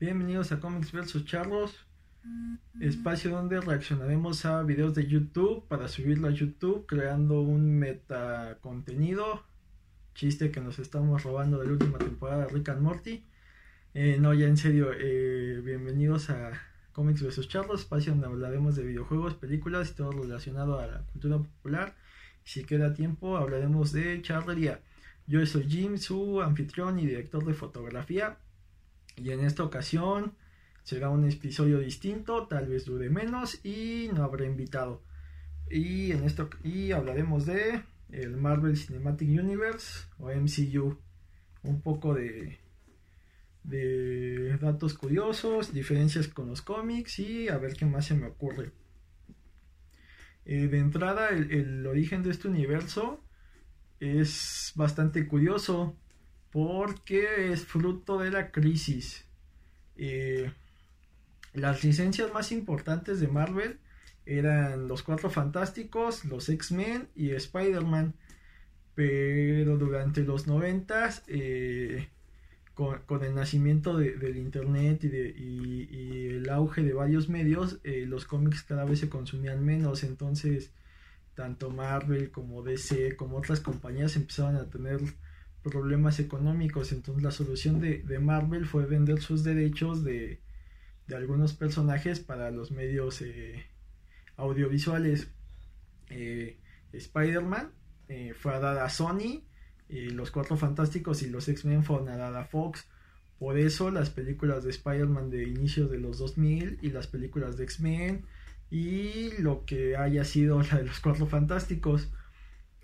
Bienvenidos a Comics vs Charlos, espacio donde reaccionaremos a videos de YouTube para subirlo a YouTube creando un meta contenido, chiste que nos estamos robando de la última temporada de Rick and Morty. Eh, no, ya en serio, eh, bienvenidos a Comics vs Charlos, espacio donde hablaremos de videojuegos, películas y todo relacionado a la cultura popular. Si queda tiempo, hablaremos de charlería. Yo soy Jim, su anfitrión y director de fotografía. Y en esta ocasión será un episodio distinto, tal vez dure menos y no habrá invitado. Y en esto y hablaremos de el Marvel Cinematic Universe o MCU. Un poco de de datos curiosos, diferencias con los cómics y a ver qué más se me ocurre. Eh, de entrada, el, origen de este universo es bastante curioso porque es fruto de la crisis. Eh, las licencias más importantes de Marvel eran los Cuatro Fantásticos, los X-Men y Spider-Man. Pero durante los noventas, eh, con, el nacimiento del Internet y, de, el auge de varios medios, eh, los cómics cada vez se consumían menos. Entonces, tanto Marvel como DC, como otras compañías empezaron a tener problemas económicos. Entonces la solución de, Marvel fue vender sus derechos de, algunos personajes para los medios eh, audiovisuales. Eh, Spider-Man eh, fue a dar a Sony, los Cuatro Fantásticos y los X-Men fueron a dar a Fox. Por eso las películas de Spider-Man de inicio de los 2000 y las películas de X-Men y lo que haya sido la de los Cuatro Fantásticos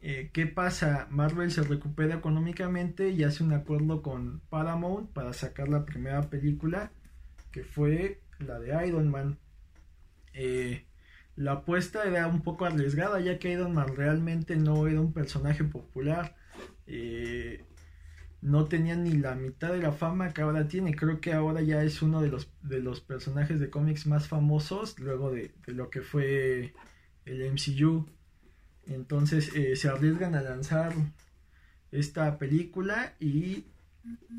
eh, ¿Qué pasa? Marvel se recupera económicamente y hace un acuerdo con Paramount para sacar la primera película, que fue la de Iron Man. Eh, la apuesta era un poco arriesgada, ya que Iron Man realmente no era un personaje popular. Eh, no tenía ni la mitad de la fama que ahora tiene. Creo que ahora ya es uno de los, de los personajes de cómics más famosos, luego de, de lo que fue el MCU. Entonces eh, se arriesgan a lanzar esta película y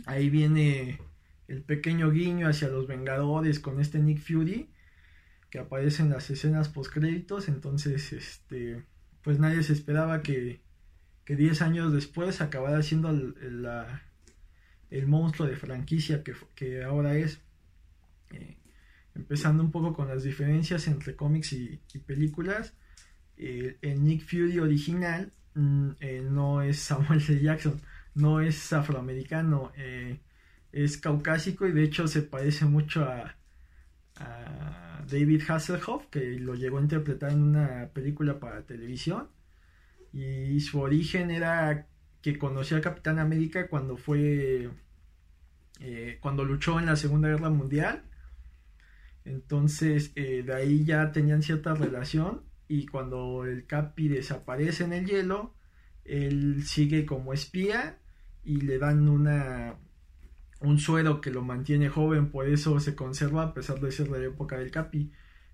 ahí viene el pequeño guiño hacia los Vengadores con este Nick Fury que aparece en las escenas post créditos entonces este pues nadie se esperaba que que 10 años después acabara siendo el, el, monstruo de franquicia que, ahora es. Eh, empezando un poco con las diferencias entre cómics y películas eh, el Nick Fury original mm, eh, no es Samuel L. Jackson, no es afroamericano, eh, es caucásico y de hecho se parece mucho a, David Hasselhoff, que lo llegó a interpretar en una película para televisión. Y su origen era que conoció a Capitán América cuando fue. cuando luchó en la Segunda Guerra Mundial. Entonces, de ahí ya tenían cierta relación y cuando el Capi desaparece en el hielo, él sigue como espía y le dan una un suero que lo mantiene joven, por eso se conserva a pesar de ser de la época del Capi.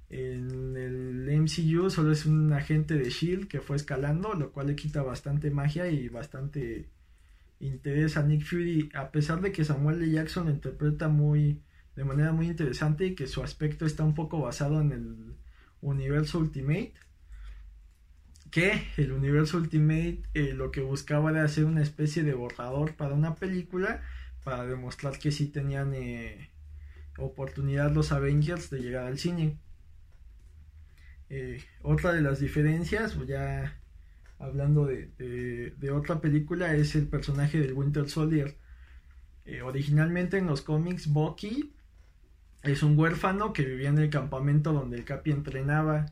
En el MCU solo es un agente de Shield que fue escalando, lo cual le quita bastante magia y bastante interés a Nick Fury, a pesar de que Samuel L. Jackson interpreta muy de manera muy interesante y que su aspecto está un poco basado en el universo Ultimate que el universo Ultimate eh, lo que buscaba era hacer una especie de borrador para una película para demostrar que sí tenían eh, oportunidad los Avengers de llegar al cine. Eh, otra de las diferencias, ya hablando de, otra película, es el personaje del Winter Soldier. originalmente en los cómics, Bucky es un huérfano que vivía en el campamento donde el Capi entrenaba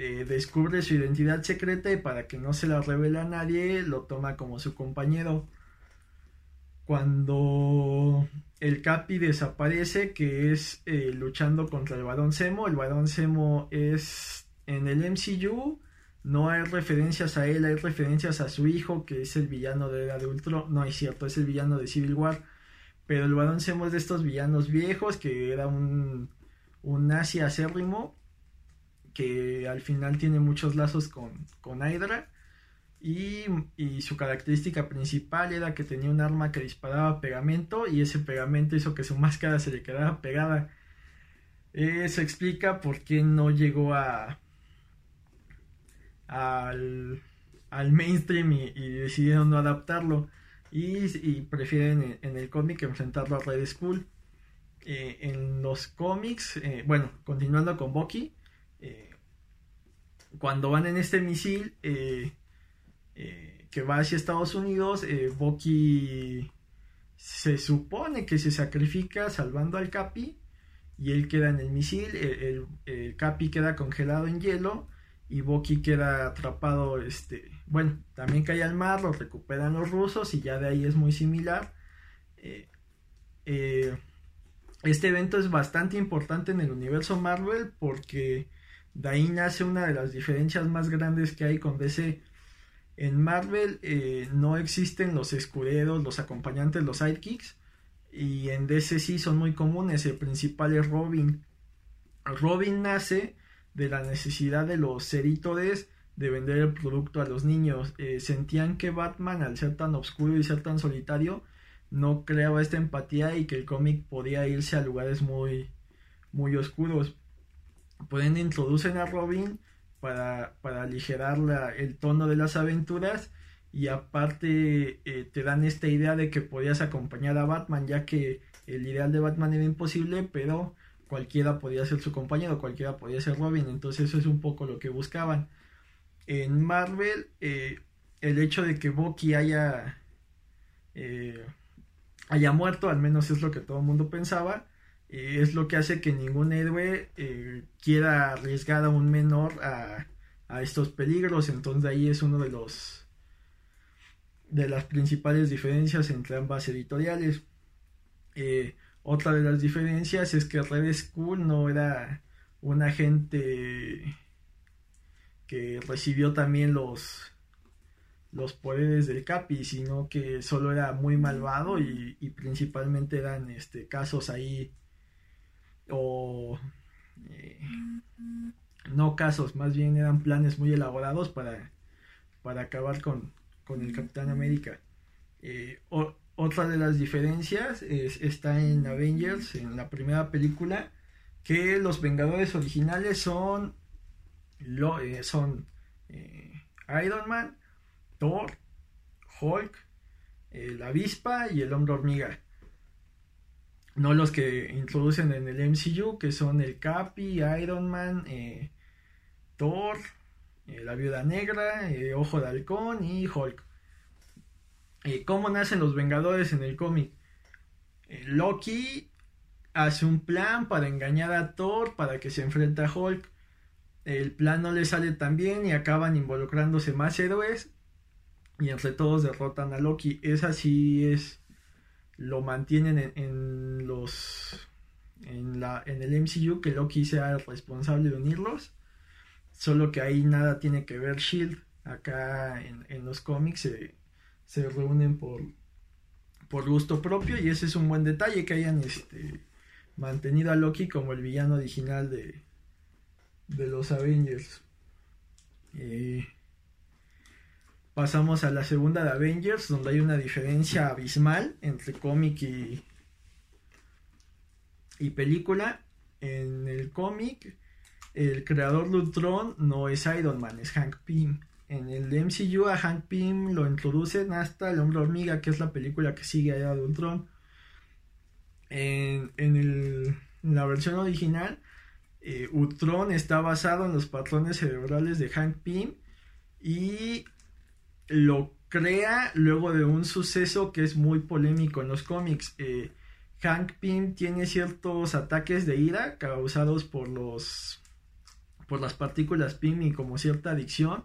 eh, descubre su identidad secreta y para que no se la revele a nadie lo toma como su compañero. Cuando el Capi desaparece, que es eh, luchando contra el Barón Semo, el Barón Semo es en el MCU, no hay referencias a él, hay referencias a su hijo, que es el villano de Era de Ultron, no es cierto, es el villano de Civil War, pero el Semo es de estos villanos viejos, que era un, un acérrimo, que al final tiene muchos lazos con, con Hydra. Y, y, su característica principal era que tenía un arma que disparaba pegamento y ese pegamento hizo que su máscara se le quedara pegada. Eso explica por qué no llegó a al, al mainstream y, decidieron no adaptarlo y, prefieren en, el cómic enfrentarlo a Red Skull. Eh, en los cómics, eh, bueno, continuando con Bucky, eh, cuando van en este misil que va hacia Estados Unidos, Bucky se supone que se sacrifica salvando al Capi y él queda en el misil, el, Capi queda congelado en hielo y Bucky queda atrapado, este, bueno, también cae al mar, lo recuperan los rusos y ya de ahí es muy similar. Eh, eh, este evento es bastante importante en el universo Marvel porque de ahí nace una de las diferencias más grandes que hay con DC. En Marvel eh, no existen los escuderos, los acompañantes, los sidekicks, y en DC sí son muy comunes. El principal es Robin. Robin nace de la necesidad de los editores de vender el producto a los niños. Eh, sentían que Batman, al ser tan oscuro y ser tan solitario, no creaba esta empatía y que el cómic podía irse a lugares muy, muy oscuros. Pueden introducen a Robin para, para aligerar el tono de las aventuras y aparte eh, te dan esta idea de que podías acompañar a Batman ya que el ideal de Batman era imposible pero cualquiera podía ser su compañero cualquiera podía ser Robin entonces eso es un poco lo que buscaban en Marvel eh, el hecho de que Bucky haya eh, haya muerto al menos es lo que todo el mundo pensaba es lo que hace que ningún héroe quiera arriesgar a un menor a, a estos peligros entonces ahí es uno de los de las principales diferencias entre ambas editoriales. Eh, otra de las diferencias es que Red Skull no era un agente que recibió también los los poderes del Capi, sino que solo era muy malvado y, principalmente eran este casos ahí o eh, no casos, más bien eran planes muy elaborados para, para acabar con, con el Capitán América. Eh, otra de las diferencias está en Avengers, en la primera película, que los Vengadores originales son, eh, son eh, Iron Man, Thor, Hulk, la avispa y el hombre hormiga. No los que introducen en el MCU, que son el Capi, Iron Man, Thor, eh, la Viuda Negra, eh, Ojo de Halcón y Hulk. Eh, ¿Cómo nacen los Vengadores en el cómic? Loki hace un plan para engañar a Thor para que se enfrente a Hulk. El plan no le sale tan bien y acaban involucrándose más héroes y entre todos derrotan a Loki. Es así es lo mantienen en, los en, la, en el MCU que Loki sea el responsable de unirlos Solo que ahí nada tiene que ver Shield. Acá en, los cómics se, reúnen por, por gusto propio y ese es un buen detalle que hayan este, mantenido a Loki como el villano original de, de los Avengers. Eh, pasamos a la segunda de Avengers, donde hay una diferencia abismal entre cómic y, y película. En el cómic el creador de Ultron no es Iron Man, es Hank Pym. En el MCU a Hank Pym lo introducen hasta El Hombre Hormiga, que es la película que sigue allá de Ultron. En, la versión original, eh, Ultron está basado en los patrones cerebrales de Hank Pym y lo crea luego de un suceso que es muy polémico en los cómics. Eh, Hank Pym tiene ciertos ataques de ira causados por los por las partículas PIM y como cierta adicción.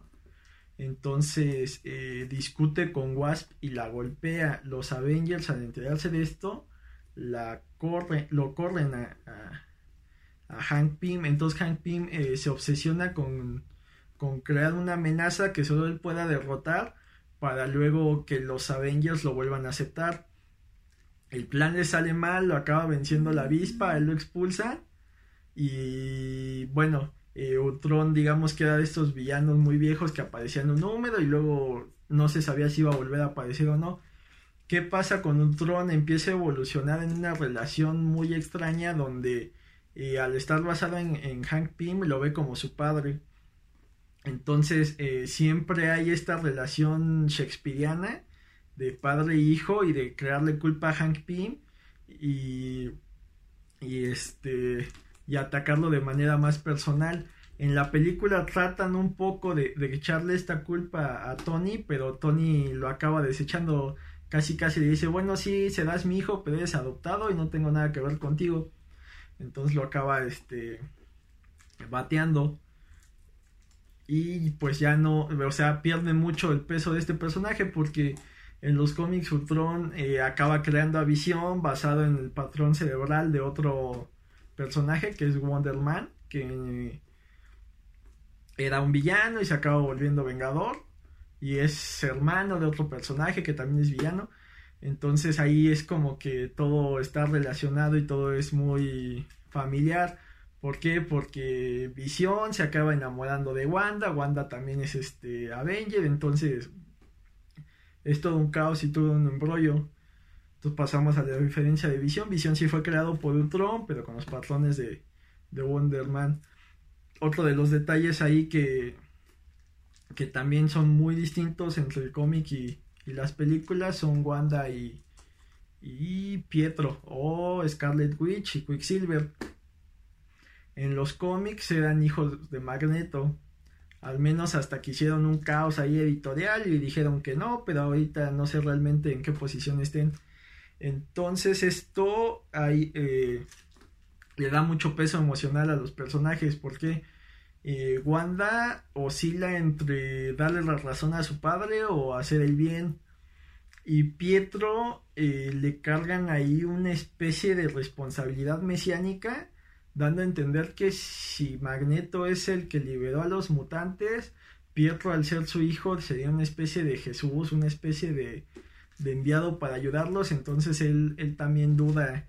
Entonces eh, discute con Wasp y la golpea. Los Avengers al enterarse de esto la lo corren a, a, Hank Pym. Entonces Hank Pym eh, se obsesiona con, con crear una amenaza que solo él pueda derrotar para luego que los Avengers lo vuelvan a aceptar. El plan le sale mal, lo acaba venciendo la avispa, él lo expulsa y bueno, Eh, Ultron, digamos que era de estos villanos muy viejos que aparecían un número y luego no se sabía si iba a volver a aparecer o no. ¿Qué pasa con Ultron? Empieza a evolucionar en una relación muy extraña donde eh, al estar basado en, Hank Pym lo ve como su padre. Entonces eh, siempre hay esta relación shakespeariana de padre e hijo y de crearle culpa a Hank Pym y, y este y atacarlo de manera más personal. En la película tratan un poco de, de echarle esta culpa a Tony, pero Tony lo acaba desechando casi casi le dice, bueno, sí, serás mi hijo, pero eres adoptado y no tengo nada que ver contigo. Entonces lo acaba este bateando. Y pues ya no, o sea, pierde mucho el peso de este personaje porque en los cómics Ultron eh, acaba creando a Visión basado en el patrón cerebral de otro personaje que es Wonder Man, que era un villano y se acaba volviendo vengador y es hermano de otro personaje que también es villano. Entonces ahí es como que todo está relacionado y todo es muy familiar. ¿Por qué? Porque Visión se acaba enamorando de Wanda, Wanda también es este Avenger, entonces es todo un caos y todo un embrollo. Entonces pasamos a la diferencia de Visión. Visión sí fue creado por Ultron, pero con los patrones de, de Wonder Man. Otro de los detalles ahí que, que también son muy distintos entre el cómic y, y las películas son Wanda y, y Pietro o Scarlet Witch y Quicksilver. En los cómics eran hijos de Magneto. Al menos hasta que hicieron un caos ahí editorial y dijeron que no, pero ahorita no sé realmente en qué posición estén. Entonces esto eh, le da mucho peso emocional a los personajes porque eh, Wanda oscila entre darle la razón a su padre o hacer el bien. Y Pietro eh, le cargan ahí una especie de responsabilidad mesiánica, dando a entender que si Magneto es el que liberó a los mutantes, Pietro al ser su hijo sería una especie de Jesús, una especie de, de enviado para ayudarlos, entonces él, él también duda,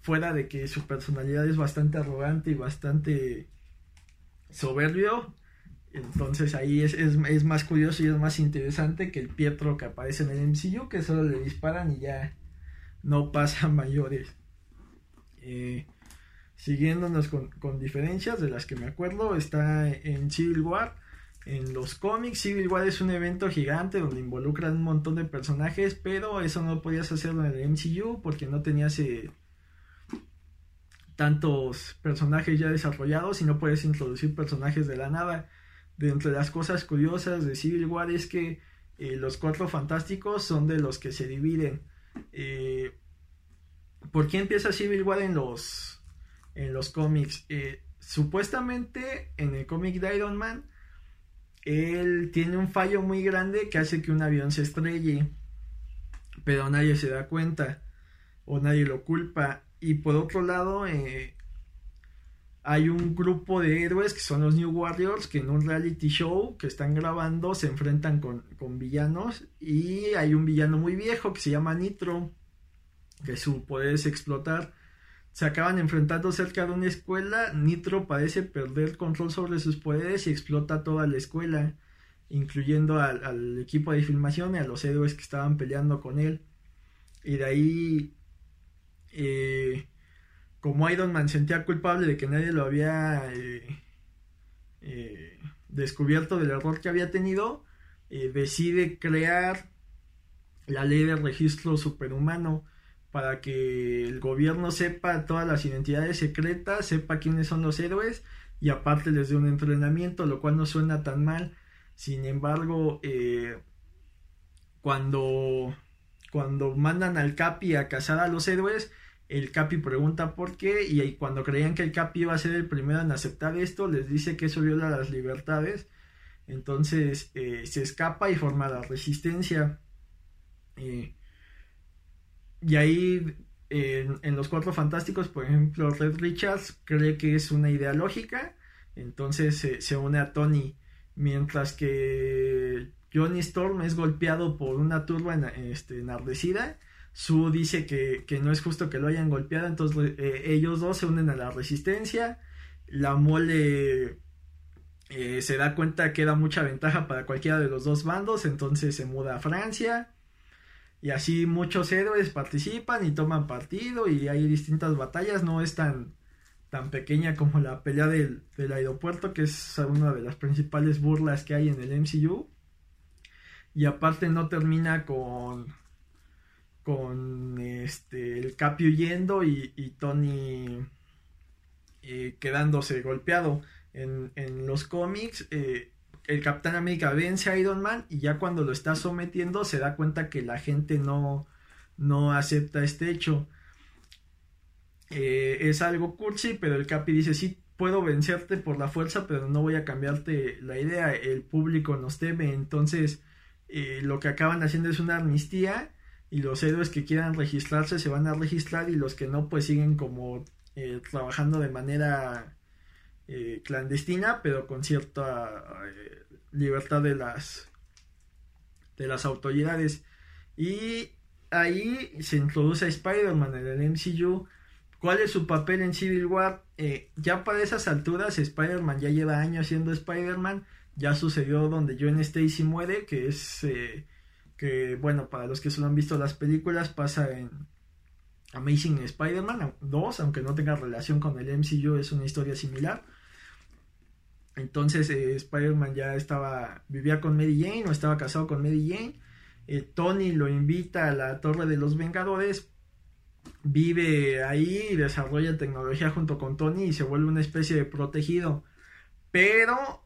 fuera de que su personalidad es bastante arrogante y bastante soberbio. Entonces ahí es, es, más curioso y es más interesante que el Pietro que aparece en el MCU, que solo le disparan y ya no pasa mayores. Eh, siguiéndonos con, con, diferencias de las que me acuerdo, está en Civil War. En los cómics, Civil War es un evento gigante donde involucran un montón de personajes, pero eso no podías hacerlo en el MCU porque no tenías eh, tantos personajes ya desarrollados y no puedes introducir personajes de la nada. De entre las cosas curiosas de Civil War es que eh, los cuatro fantásticos son de los que se dividen. Eh, ¿Por qué empieza Civil War en los, en los cómics? Eh, supuestamente en el cómic de Iron Man, él tiene un fallo muy grande que hace que un avión se estrelle, pero nadie se da cuenta o nadie lo culpa y por otro lado, eh, hay un grupo de héroes que son los New Warriors que en un reality show que están grabando se enfrentan con, villanos y hay un villano muy viejo que se llama Nitro, que su poder es explotar. Se acaban enfrentando cerca de una escuela, Nitro parece perder control sobre sus poderes y explota toda la escuela, incluyendo al, al equipo de filmación y a los héroes que estaban peleando con él. Y de ahí eh, como Iron Man sentía culpable de que nadie lo había eh, eh, descubierto del error que había tenido, decide crear la ley de registro superhumano para que el gobierno sepa todas las identidades secretas, sepa quiénes son los héroes y aparte les dé un entrenamiento, lo cual no suena tan mal. Sin embargo, cuando, cuando mandan al Capi a cazar a los héroes, el Capi pregunta por qué y cuando creían que el Capi iba a ser el primero en aceptar esto, les dice que eso viola las libertades. Entonces eh, se escapa y forma la resistencia. Eh, y ahí en los Cuatro Fantásticos, por ejemplo, Red Richards cree que es una idea lógica. Entonces se une a Tony. Mientras que Johnny Storm es golpeado por una turba este, enardecida Su dice que, no es justo que lo hayan golpeado, entonces eh, ellos dos se unen a la resistencia. La mole eh, se da cuenta que da mucha ventaja para cualquiera de los dos bandos, entonces se muda a Francia. Y así muchos héroes participan y toman partido y hay distintas batallas, no es tan, tan pequeña como la pelea del, del aeropuerto, que es una de las principales burlas que hay en el MCU. Y aparte no termina con con este el Capi huyendo y, Tony eh, quedándose golpeado. En, los cómics, eh, el Capitán América vence a Iron Man y ya cuando lo está sometiendo se da cuenta que la gente no, no acepta este hecho. Eh, es algo cursi, pero el Capi dice, sí, puedo vencerte por la fuerza, pero no voy a cambiarte la idea, el público nos debe, entonces lo que acaban haciendo es una amnistía y los héroes que quieran registrarse se van a registrar y los que no pues siguen como eh, trabajando de manera eh, clandestina pero con cierta eh, libertad de las de las autoridades. Y ahí se introduce a Spider-Man en el MCU ¿Cuál es su papel en Civil War? ya para esas alturas Spider-Man ya lleva años siendo Spider-Man. Ya sucedió donde Joan Stacy muere que es que bueno, para los que solo han visto las películas, pasa en Amazing Spider-Man 2, aunque no tenga relación con el MCU, es una historia similar. Entonces eh, Spider-Man ya estaba, vivía con Mary Jane o estaba casado con Mary Jane. Eh, Tony lo invita a la Torre de los Vengadores, vive ahí, desarrolla tecnología junto con Tony y se vuelve una especie de protegido. Pero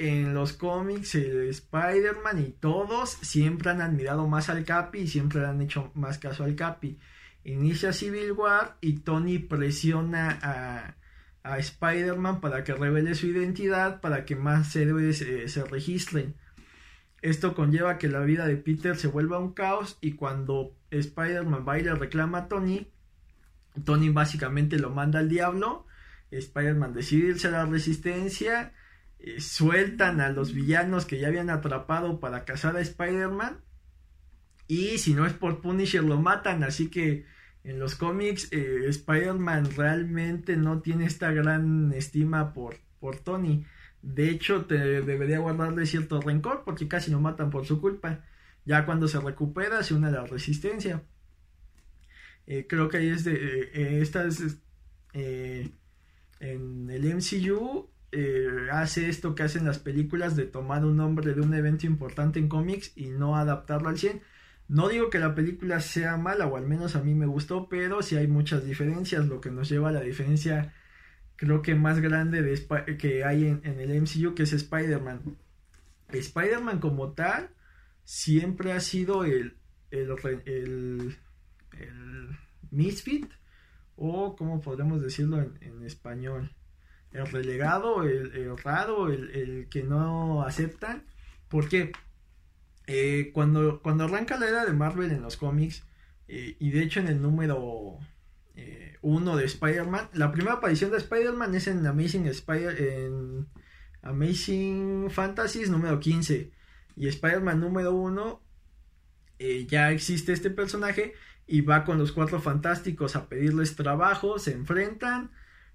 en los cómics, el Spider-Man y todos siempre han admirado más al Capi y siempre le han hecho más caso al Capi. Inicia Civil War y Tony presiona a, a Spider-Man para que revele su identidad, para que más héroes eh, se registren. Esto conlleva que la vida de Peter se vuelva un caos y cuando Spider-Man va y le reclama a Tony, Tony básicamente lo manda al diablo. Spider-Man decide irse a la resistencia eh, sueltan a los villanos que ya habían atrapado para cazar a Spider-Man. Y si no es por Punisher lo matan. Así que en los cómics eh, Spider-Man realmente no tiene esta gran estima por, por Tony. De hecho, te debería guardarle cierto rencor porque casi lo matan por su culpa. Ya cuando se recupera se une a la resistencia. Eh, creo que ahí es de... estas... en el MCU eh, hace esto que hacen las películas de tomar un nombre de un evento importante en cómics y no adaptarlo al 100. No digo que la película sea mala, o al menos a mí me gustó, pero sí hay muchas diferencias, lo que nos lleva a la diferencia creo que más grande de que hay en, el MCU, que es Spider-Man. Spider-Man como tal siempre ha sido el, el, misfit, o como podemos decirlo en español el relegado, el, raro, el, que no aceptan. Porque eh, cuando, cuando arranca la era de Marvel en los cómics, eh, y de hecho en el número 1 eh, de Spider-Man, la primera aparición de Spider-Man es en Amazing, Spider en Amazing Fantasies número 15. Y Spider-Man número 1 ya existe este personaje y va con los cuatro fantásticos a pedirles trabajo, se enfrentan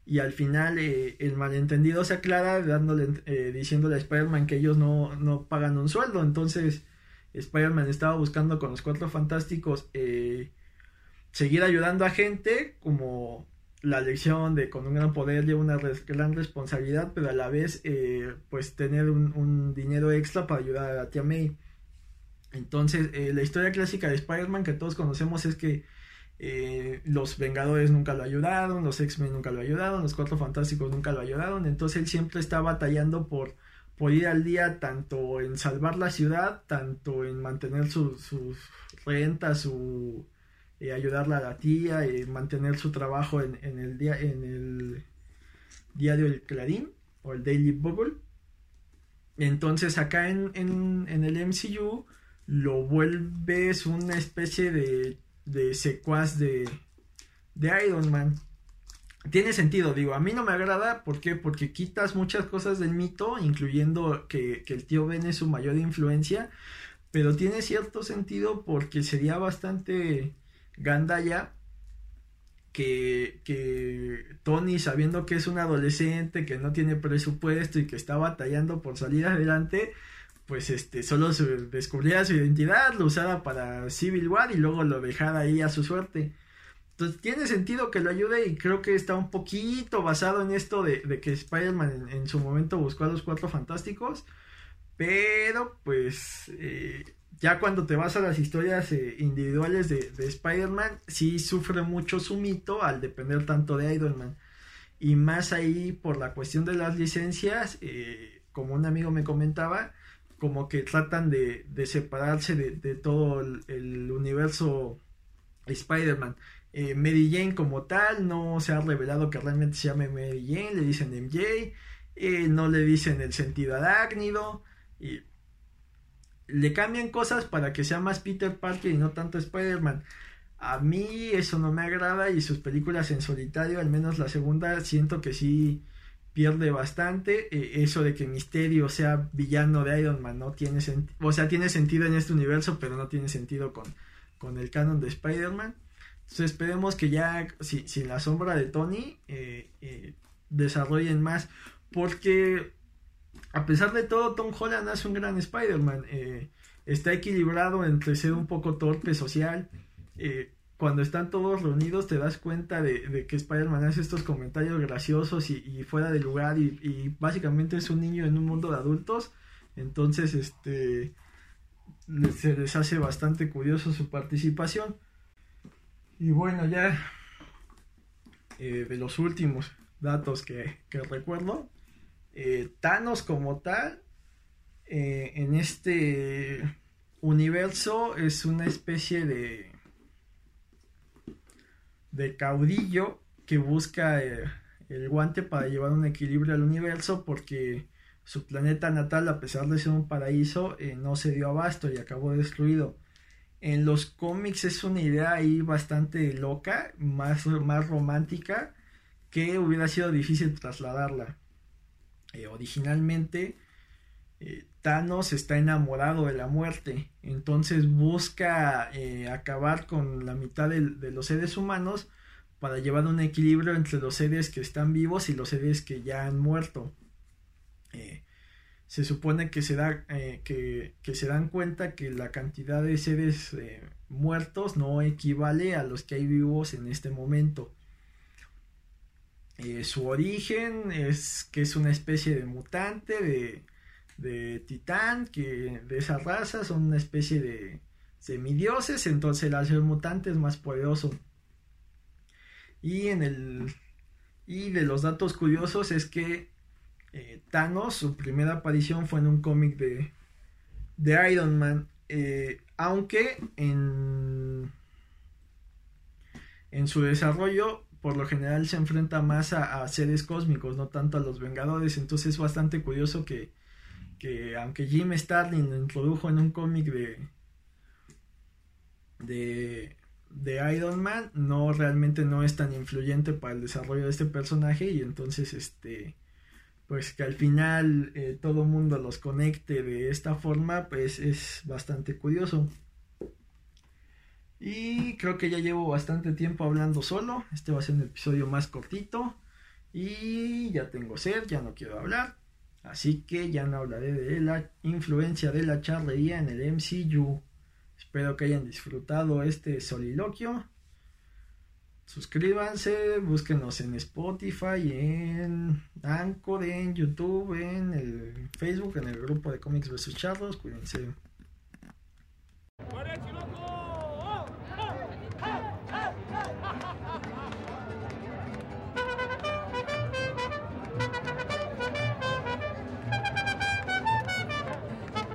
y al final eh, el malentendido se aclara dándole, eh, diciéndole a Spider-Man que ellos no, no, pagan un sueldo. Entonces Spider-Man estaba buscando con los cuatro fantásticos eh, seguir ayudando a gente como la lección de con un gran poder lleva una gran responsabilidad, pero a la vez pues tener un, dinero extra para ayudar a tía May. Entonces la historia clásica de Spider-Man que todos conocemos es que eh, los Vengadores nunca lo ayudaron, los X-Men nunca lo ayudaron, los Cuatro Fantásticos nunca lo ayudaron, entonces él siempre está batallando por, por ir al día tanto en salvar la ciudad, tanto en mantener sus su renta, su eh, ayudarle a la tía, y mantener su trabajo en, el día, en el diario El Clarín o el Daily Bugle. Entonces acá en, en el MCU lo vuelves una especie de de secuaz de, de Iron Man. Tiene sentido, digo, a mí no me agrada, ¿por qué? Porque quitas muchas cosas del mito, incluyendo que, el tío Ben es su mayor influencia, pero tiene cierto sentido porque sería bastante gandalla que, que Tony, sabiendo que es un adolescente, que no tiene presupuesto y que está batallando por salir adelante, pues este solo descubriera su identidad, lo usara para Civil War y luego lo dejara ahí a su suerte. Entonces tiene sentido que lo ayude y creo que está un poquito basado en esto de, que Spider-Man en, su momento buscó a los cuatro fantásticos. Pero pues eh, ya cuando te vas a las historias eh, individuales de, Spider-Man, sí sufre mucho su mito al depender tanto de Iron Man. Y más ahí por la cuestión de las licencias, eh, como un amigo me comentaba, como que tratan de, separarse de, todo el universo Spider-Man. Eh, Mary Jane como tal, no se ha revelado que realmente se llame Mary Jane, le dicen MJ, eh, no le dicen el sentido arácnido, y le cambian cosas para que sea más Peter Parker y no tanto Spider-Man. A mí eso no me agrada y sus películas en solitario, al menos la segunda, siento que sí pierde bastante. Eh, eso de que Misterio sea villano de Iron Man no tiene sentido, o sea, tiene sentido en este universo, pero no tiene sentido con, con el canon de Spider-Man. Entonces esperemos que ya, si, sin la sombra de Tony, eh, eh, desarrollen más. Porque a pesar de todo, Tom Holland hace un gran Spider-Man. Eh, está equilibrado entre ser un poco torpe social. Cuando están todos reunidos te das cuenta de, que Spider-Man hace estos comentarios graciosos y, fuera de lugar y, básicamente es un niño en un mundo de adultos. Entonces, este, se les hace bastante curioso su participación. Y bueno, ya eh, de los últimos datos que, recuerdo, eh, Thanos como tal, eh, en este universo es una especie de, de caudillo que busca el guante para llevar un equilibrio al universo porque su planeta natal, a pesar de ser un paraíso, no se dio abasto y acabó destruido en los cómics es una idea ahí bastante loca, más, más romántica, que hubiera sido difícil trasladarla. Eh, originalmente, eh, Thanos está enamorado de la muerte, entonces busca eh, acabar con la mitad de, los seres humanos para llevar un equilibrio entre los seres que están vivos y los seres que ya han muerto se supone que se, eh, que, se dan cuenta que la cantidad de seres eh, muertos no equivale a los que hay vivos en este momento. Eh, su origen es que es una especie de mutante de, de titán, que de esa raza son una especie de semidioses, entonces el hace mutante es más poderoso. Y en el y de los datos curiosos es que eh, Thanos, su primera aparición fue en un cómic de, de Iron Man. Eh, aunque en, en su desarrollo, por lo general se enfrenta más a, seres cósmicos, no tanto a los Vengadores. Entonces es bastante curioso que, que aunque Jim Starlin lo introdujo en un cómic de, de, de Iron Man, no realmente no es tan influyente para el desarrollo de este personaje y entonces este pues que al final eh, todo mundo los conecte de esta forma, pues es bastante curioso. Y creo que ya llevo bastante tiempo hablando solo. Este va a ser un episodio más cortito. Y ya tengo sed, ya no quiero hablar. Así que ya no hablaré de la influencia de la charrería en el MCU. Espero que hayan disfrutado este soliloquio suscríbanse, búsquenos en Spotify, en Anchor, en YouTube, en el Facebook, en el grupo de Comics vs Charlos. Cuídense.